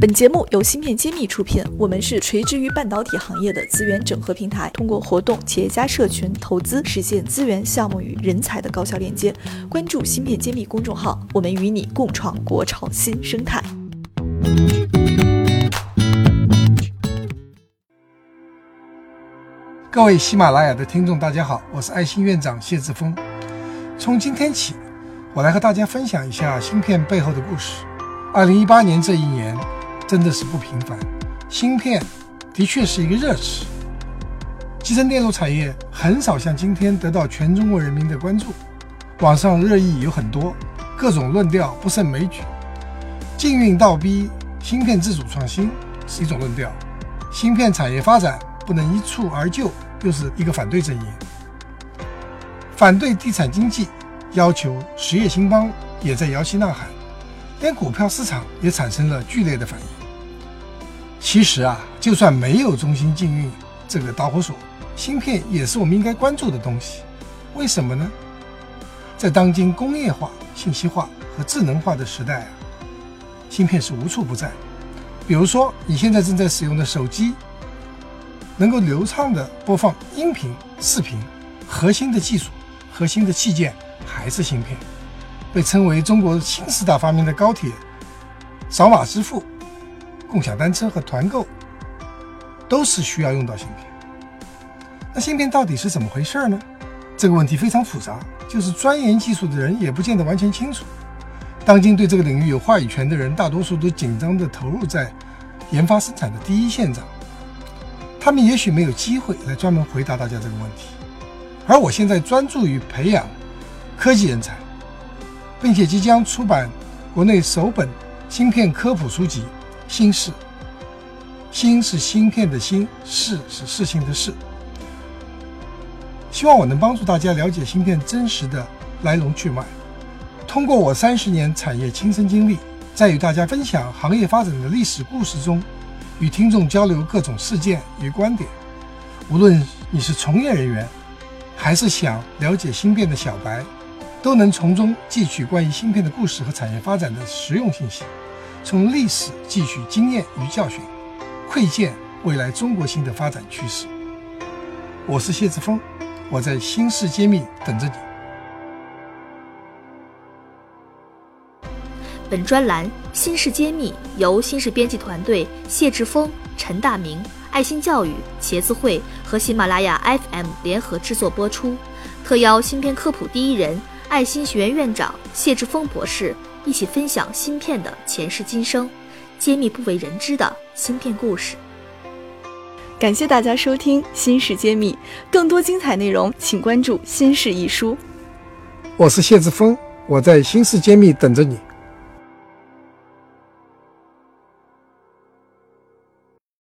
本节目由芯片揭秘出品，我们是垂直于半导体行业的资源整合平台，通过活动、企业家社群、投资，实现资源、项目与人才的高效链接。关注芯片揭秘公众号，我们与你共创国潮新生态。各位喜马拉雅的听众，大家好，我是爱心院长谢志峰。从今天起，我来和大家分享一下芯片背后的故事。二零一八年这一年。真的是不平凡，芯片的确是一个热词。集成电路产业很少像今天得到全中国人民的关注，网上热议有很多，各种论调不胜枚举。禁运倒逼芯片自主创新是一种论调，芯片产业发展不能一蹴而就又是一个反对阵营。反对地产经济，要求实业兴邦也在摇旗呐喊，连股票市场也产生了剧烈的反应。其实啊，就算没有中芯禁运这个导火索，芯片也是我们应该关注的东西。为什么呢？在当今工业化、信息化和智能化的时代啊，芯片是无处不在。比如说，你现在正在使用的手机，能够流畅的播放音频、视频，核心的技术、核心的器件还是芯片。被称为中国新四大发明的高铁、扫码支付。共享单车和团购都是需要用到芯片。那芯片到底是怎么回事儿呢？这个问题非常复杂，就是钻研技术的人也不见得完全清楚。当今对这个领域有话语权的人，大多数都紧张地投入在研发生产的第一线上，他们也许没有机会来专门回答大家这个问题。而我现在专注于培养科技人才，并且即将出版国内首本芯片科普书籍。心事。心是芯片的芯，事是事情的事。希望我能帮助大家了解芯片真实的来龙去脉，通过我三十年产业亲身经历，在与大家分享行业发展的历史故事中，与听众交流各种事件与观点。无论你是从业人员，还是想了解芯片的小白，都能从中汲取关于芯片的故事和产业发展的实用信息。从历史汲取经验与教训，窥见未来中国性的发展趋势。我是谢志峰，我在新事揭秘等着你。本专栏《新事揭秘》由新事编辑团队谢志峰、陈大明、爱心教育、茄子会和喜马拉雅 FM 联合制作播出，特邀芯片科普第一人、爱心学院院长谢志峰博士。一起分享芯片的前世今生，揭秘不为人知的芯片故事。感谢大家收听《新事揭秘》，更多精彩内容请关注《新事一书》。我是谢志峰，我在《新事揭秘》等着你。